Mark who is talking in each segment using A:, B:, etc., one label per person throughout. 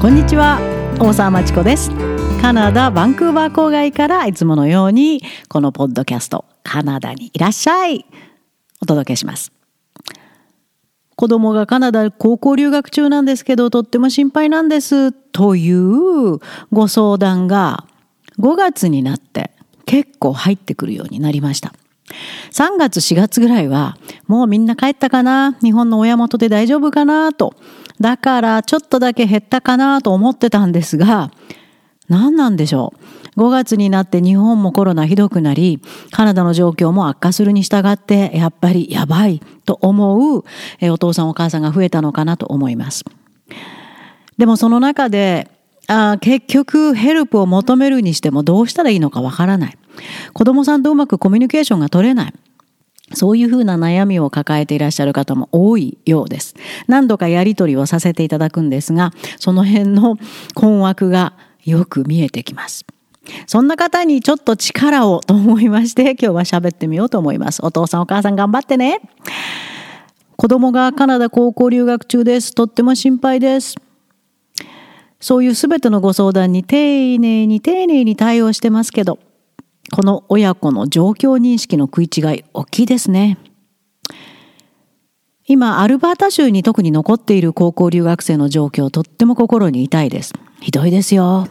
A: こんにちは。大沢まちこです。カナダバンクーバー郊外からいつものようにこのポッドキャストカナダにいらっしゃい。お届けします。子供がカナダ高校留学中なんですけどとっても心配なんです。というご相談が5月になって結構入ってくるようになりました。3月4月ぐらいはもうみんな帰ったかな。日本の親元で大丈夫かなとだからちょっとだけ減ったかなと思ってたんですが何なんでしょう。5月になって日本もコロナひどくなりカナダの状況も悪化するに従ってやっぱりやばいと思うお父さんお母さんが増えたのかなと思います。でもその中であ結局ヘルプを求めるにしてもどうしたらいいのかわからない。子供さんとうまくコミュニケーションが取れない。そういうふうな悩みを抱えていらっしゃる方も多いようです。何度かやりとりをさせていただくんですが、その辺の困惑がよく見えてきます。そんな方にちょっと力をと思いまして、今日は喋ってみようと思います。お父さんお母さん頑張ってね。子供がカナダ高校留学中です。とっても心配です。そういうすべてのご相談に丁寧に丁寧に対応してますけど、この親子の状況認識の食い違い大きいですね。今、アルバータ州に特に残っている高校留学生の状況、とっても心に痛いです。ひどいですよ。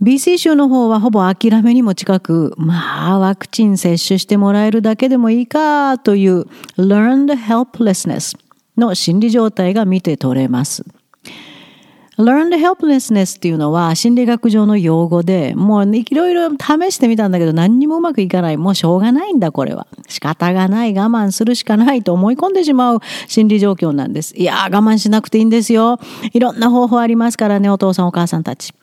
A: BC 州の方はほぼ諦めにも近く、まあ、ワクチン接種してもらえるだけでもいいかという learned helplessness の心理状態が見て取れます。Learned helplessness っていうのは心理学上の用語で、もういろいろ試してみたんだけど何にもうまくいかない。もうしょうがないんだ、これは。仕方がない、我慢するしかないと思い込んでしまう心理状況なんです。いやー、我慢しなくていいんですよ。いろんな方法ありますからね、お父さんお母さんたち。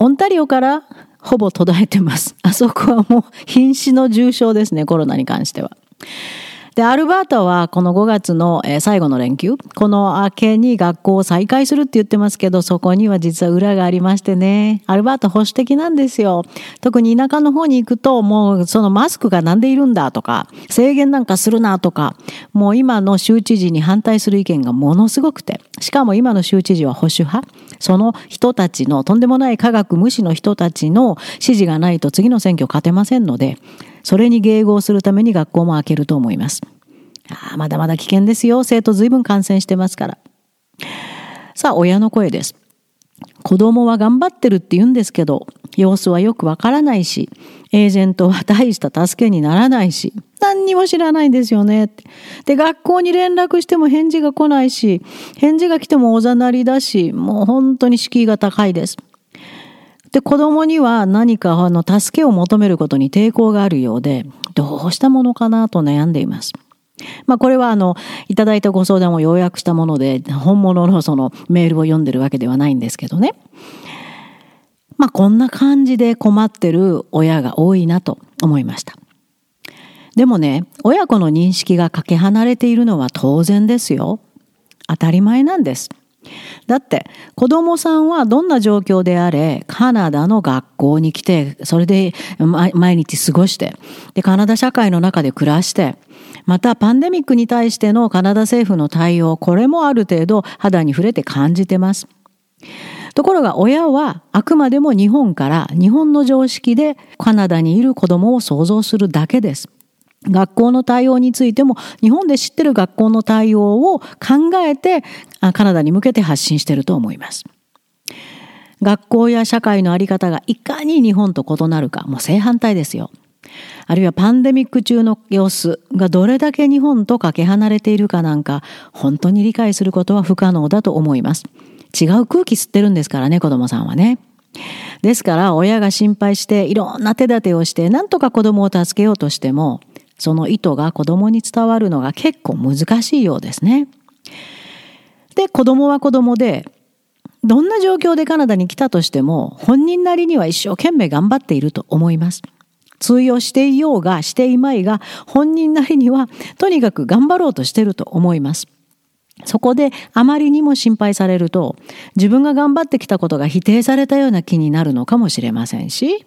A: オンタリオからほぼ途絶えてます。あそこはもう瀕死の重症ですね、コロナに関しては。で、アルバータはこの5月の最後の連休、この明けに学校を再開するって言ってますけど、そこには実は裏がありましてね、アルバータ保守的なんですよ。特に田舎の方に行くと、もうそのマスクがなんでいるんだとか、制限なんかするなとか、もう今の州知事に反対する意見がものすごくて、しかも今の州知事は保守派。その人たちのとんでもない科学無視の人たちの支持がないと次の選挙勝てませんので、それに迎合するために学校も開けると思います。あまだまだ危険ですよ。生徒随分感染してますから。さあ、親の声です。子供は頑張ってるって言うんですけど、様子はよくわからないし、エージェントは大した助けにならないし、何にも知らないんですよね。で、学校に連絡しても返事が来ないし、返事が来てもおざなりだし、もう本当に敷居が高いです。で、子供には何かあの助けを求めることに抵抗があるようで、どうしたものかなと悩んでいます。まあこれはあの、いただいたご相談を要約したもので、本物のそのメールを読んでるわけではないんですけどね。まあこんな感じで困ってる親が多いなと思いました。でもね、親子の認識がかけ離れているのは当然ですよ。当たり前なんです。だって子供さんはどんな状況であれカナダの学校に来てそれで毎日過ごしてでカナダ社会の中で暮らしてまたパンデミックに対してのカナダ政府の対応これもある程度肌に触れて感じてます。ところが親はあくまでも日本から日本の常識でカナダにいる子供を想像するだけです。学校の対応についても日本で知ってる学校の対応を考えてカナダに向けて発信してると思います。学校や社会の在り方がいかに日本と異なるかもう正反対ですよ。あるいはパンデミック中の様子がどれだけ日本とかけ離れているかなんか本当に理解することは不可能だと思います。違う空気吸ってるんですからね子供さんはね。ですから親が心配していろんな手立てをして何とか子供を助けようとしてもその意図が子供に伝わるのが結構難しいようですね。で、子供は子供で、どんな状況でカナダに来たとしても、本人なりには一生懸命頑張っていると思います。通用していようがしていまいが、本人なりにはとにかく頑張ろうとしていると思います。そこであまりにも心配されると、自分が頑張ってきたことが否定されたような気になるのかもしれませんし、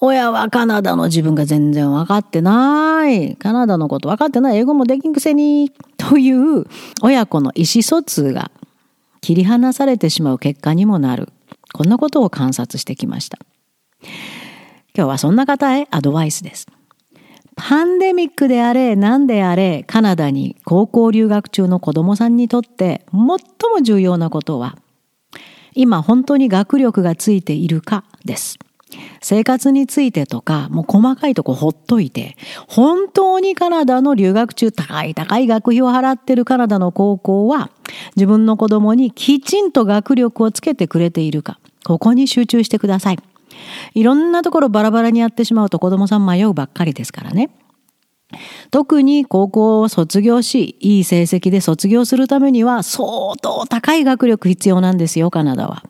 A: 親はカナダの自分が全然分かってない。カナダのこと分かってない。英語もできんくせに。という親子の意思疎通が切り離されてしまう結果にもなる。こんなことを観察してきました。今日はそんな方へアドバイスです。パンデミックであれ何であれカナダに高校留学中の子供さんにとって最も重要なことは今本当に学力がついているかです。生活についてとか、もう細かいとこほっといて、本当にカナダの留学中高い高い学費を払ってるカナダの高校は、自分の子供にきちんと学力をつけてくれているか、ここに集中してください。いろんなところバラバラにやってしまうと子供さん迷うばっかりですからね。特に高校を卒業し、いい成績で卒業するためには相当高い学力必要なんですよ、カナダは。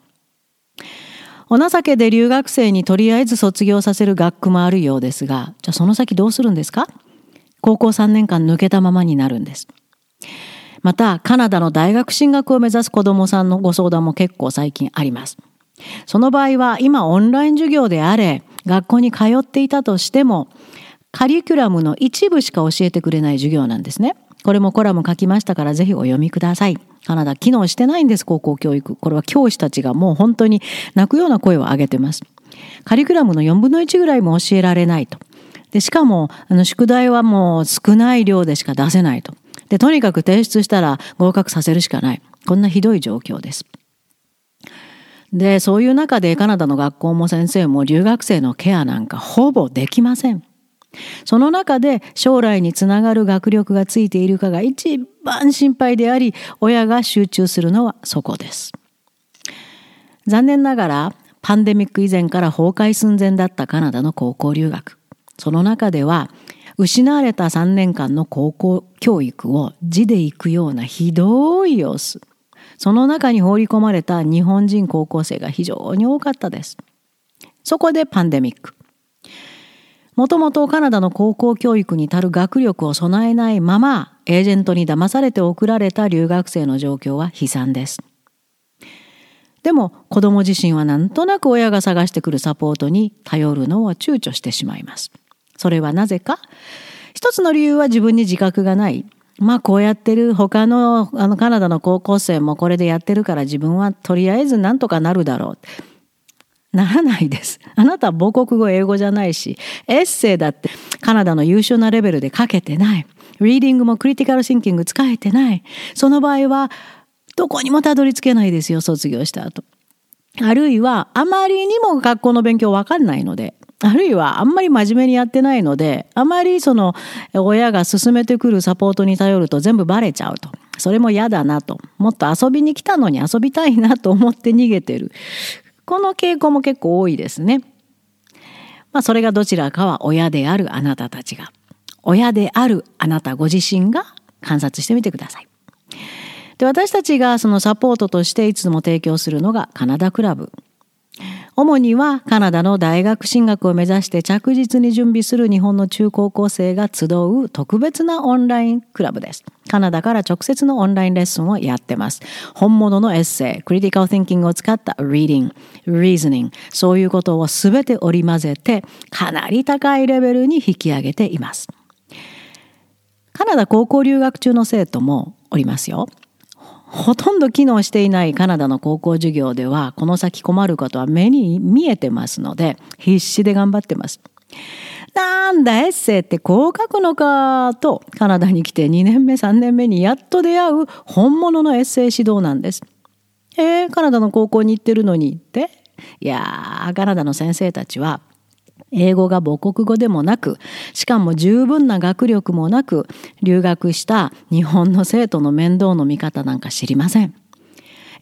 A: お情けで留学生にとりあえず卒業させる学区もあるようですが、じゃあその先どうするんですか？高校3年間抜けたままになるんです。また、カナダの大学進学を目指す子どもさんのご相談も結構最近あります。その場合は今オンライン授業であれ、学校に通っていたとしても、カリキュラムの一部しか教えてくれない授業なんですね。これもコラム書きましたからぜひお読みください。カナダ機能してないんです、高校教育。これは教師たちがもう本当に泣くような声を上げてます。カリキュラムの4分の1ぐらいも教えられないと。で、しかも、あの、宿題はもう少ない量でしか出せないと。で、とにかく提出したら合格させるしかない。こんなひどい状況です。で、そういう中でカナダの学校も先生も留学生のケアなんかほぼできません。その中で将来につながる学力がついているかが一番心配であり、親が集中するのはそこです。残念ながら、パンデミック以前から崩壊寸前だったカナダの高校留学。その中では、失われた3年間の高校教育を字で行くようなひどい様子。その中に放り込まれた日本人高校生が非常に多かったです。そこでパンデミック。もともとカナダの高校教育に足る学力を備えないまま、エージェントに騙されて送られた留学生の状況は悲惨です。でも子供自身はなんとなく親が探してくるサポートに頼るのを躊躇してしまいます。それはなぜか一つの理由は自分に自覚がない。まあこうやってる他のあのカナダの高校生もこれでやってるから自分はとりあえずなんとかなるだろう。ならないです。あなたは母国語英語じゃないし、エッセイだってカナダの優秀なレベルで書けてない。リーディングもクリティカルシンキング使えてない。その場合は、どこにもたどり着けないですよ、卒業した後。あるいは、あまりにも学校の勉強わかんないので、あるいはあんまり真面目にやってないので、あまりその親が進めてくるサポートに頼ると全部バレちゃうと。それも嫌だなと。もっと遊びに来たのに遊びたいなと思って逃げてる。この傾向も結構多いですね。まあそれがどちらかは親であるあなたたちが、親であるあなたご自身が観察してみてください。で私たちがそのサポートとしていつも提供するのがカナダクラブ。主にはカナダの大学進学を目指して着実に準備する日本の中高校生が集う特別なオンラインクラブです。カナダから直接のオンラインレッスンをやってます。本物のエッセイ、クリティカル・ティンキングを使った reading、reasoning、そういうことをすべて織り交ぜて、かなり高いレベルに引き上げています。カナダ高校留学中の生徒もおりますよ。ほとんど機能していないカナダの高校授業では、この先困ることは目に見えてますので、必死で頑張ってます。なんだエッセイってこう書くのかとカナダに来て2年目3年目にやっと出会う本物のエッセイ指導なんです。えー、カナダの高校に行ってるのにって？いやーカナダの先生たちは英語が母国語でもなく、しかも十分な学力もなく、留学した日本の生徒の面倒の見方なんか知りません。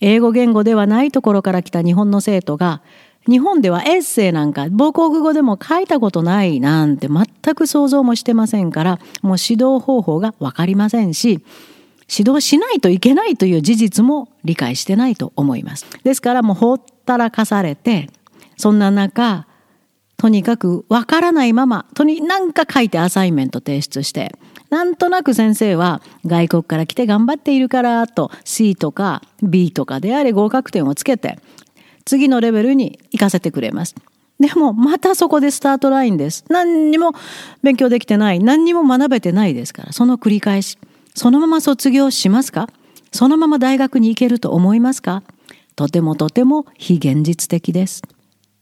A: 英語言語ではないところから来た日本の生徒が、日本ではエッセイなんか母国語でも書いたことないなんて全く想像もしてませんからもう指導方法が分かりませんし指導しないといけないという事実も理解してないと思います。ですからもうほったらかされてそんな中とにかく分からないままとに何か書いてアサイメント提出してなんとなく先生は外国から来て頑張っているからと C とか B とかであれ合格点をつけて次のレベルに行かせてくれます。でもまたそこでスタートラインです。何にも勉強できてない、何にも学べてないですから、その繰り返し。そのまま卒業しますか？そのまま大学に行けると思いますか？とてもとても非現実的です。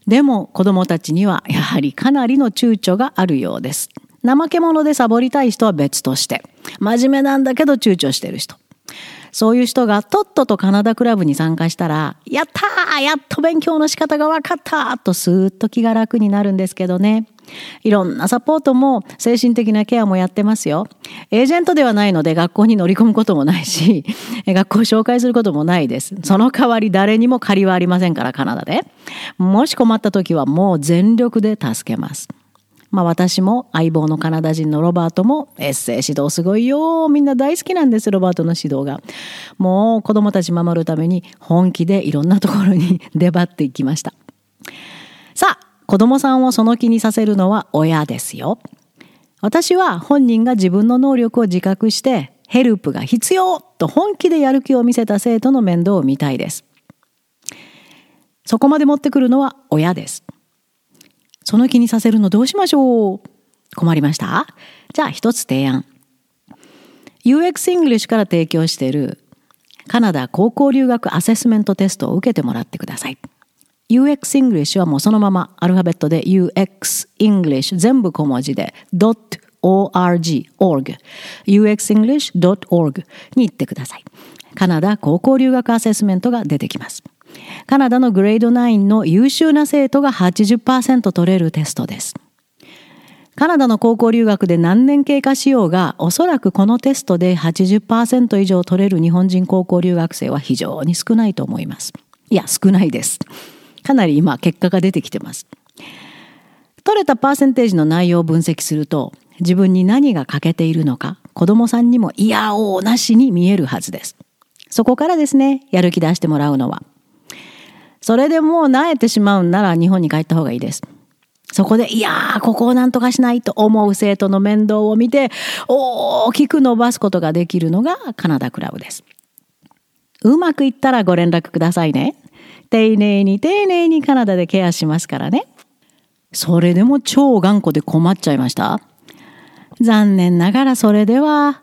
A: でも子供たちにはやはりかなりの躊躇があるようです。怠け者でサボりたい人は別として、真面目なんだけど躊躇してる人。そういう人がとっととカナダクラブに参加したら、やったーやっと勉強の仕方が分かったーとスーッと気が楽になるんですけどね。いろんなサポートも精神的なケアもやってますよ。エージェントではないので学校に乗り込むこともないし、学校を紹介することもないです。その代わり誰にも借りはありませんからカナダで。もし困った時はもう全力で助けます。まあ私も相棒のカナダ人のロバートもエッセイ指導すごいよ。みんな大好きなんです、ロバートの指導が。もう子供たち守るために本気でいろんなところに 出張っていきました。さあ、子供さんをその気にさせるのは親ですよ。私は本人が自分の能力を自覚してヘルプが必要と本気でやる気を見せた生徒の面倒を見たいです。そこまで持ってくるのは親です。その気にさせるのどうしましょう？困りました？じゃあ一つ提案。UX English から提供しているカナダ高校留学アセスメントテストを受けてもらってください。UX English はもうそのままアルファベットで UX English 全部小文字で .org org uxenglish.org に行ってください。カナダ高校留学アセスメントが出てきます。カナダのグレード9の優秀な生徒が80%取れるテストです。カナダの高校留学で何年経過しようが、おそらくこのテストで80%以上取れる日本人高校留学生は非常に少ないと思います。いや、少ないです。かなり今結果が出てきてます。取れたパーセンテージの内容を分析すると、自分に何が欠けているのか、子供さんにも嫌おうなしに見えるはずです。そこからですね、やる気出してもらうのは。それでもう慣れてしまうんなら日本に帰った方がいいです。そこで、いやー、ここをなんとかしないと思う生徒の面倒を見て、大きく伸ばすことができるのがカナダクラブです。うまくいったらご連絡くださいね。丁寧に丁寧にカナダでケアしますからね。それでも超頑固で困っちゃいました残念ながらそれでは、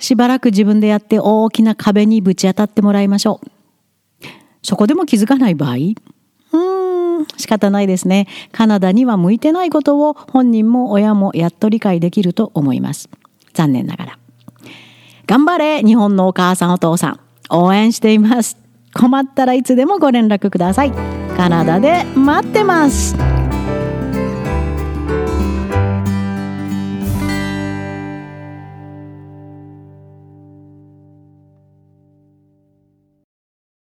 A: しばらく自分でやって大きな壁にぶち当たってもらいましょう。そこでも気づかない場合？うーん、仕方ないですね。カナダには向いてないことを本人も親もやっと理解できると思います。残念ながら。頑張れ日本のお母さんお父さん。応援しています。困ったらいつでもご連絡ください。カナダで待ってます。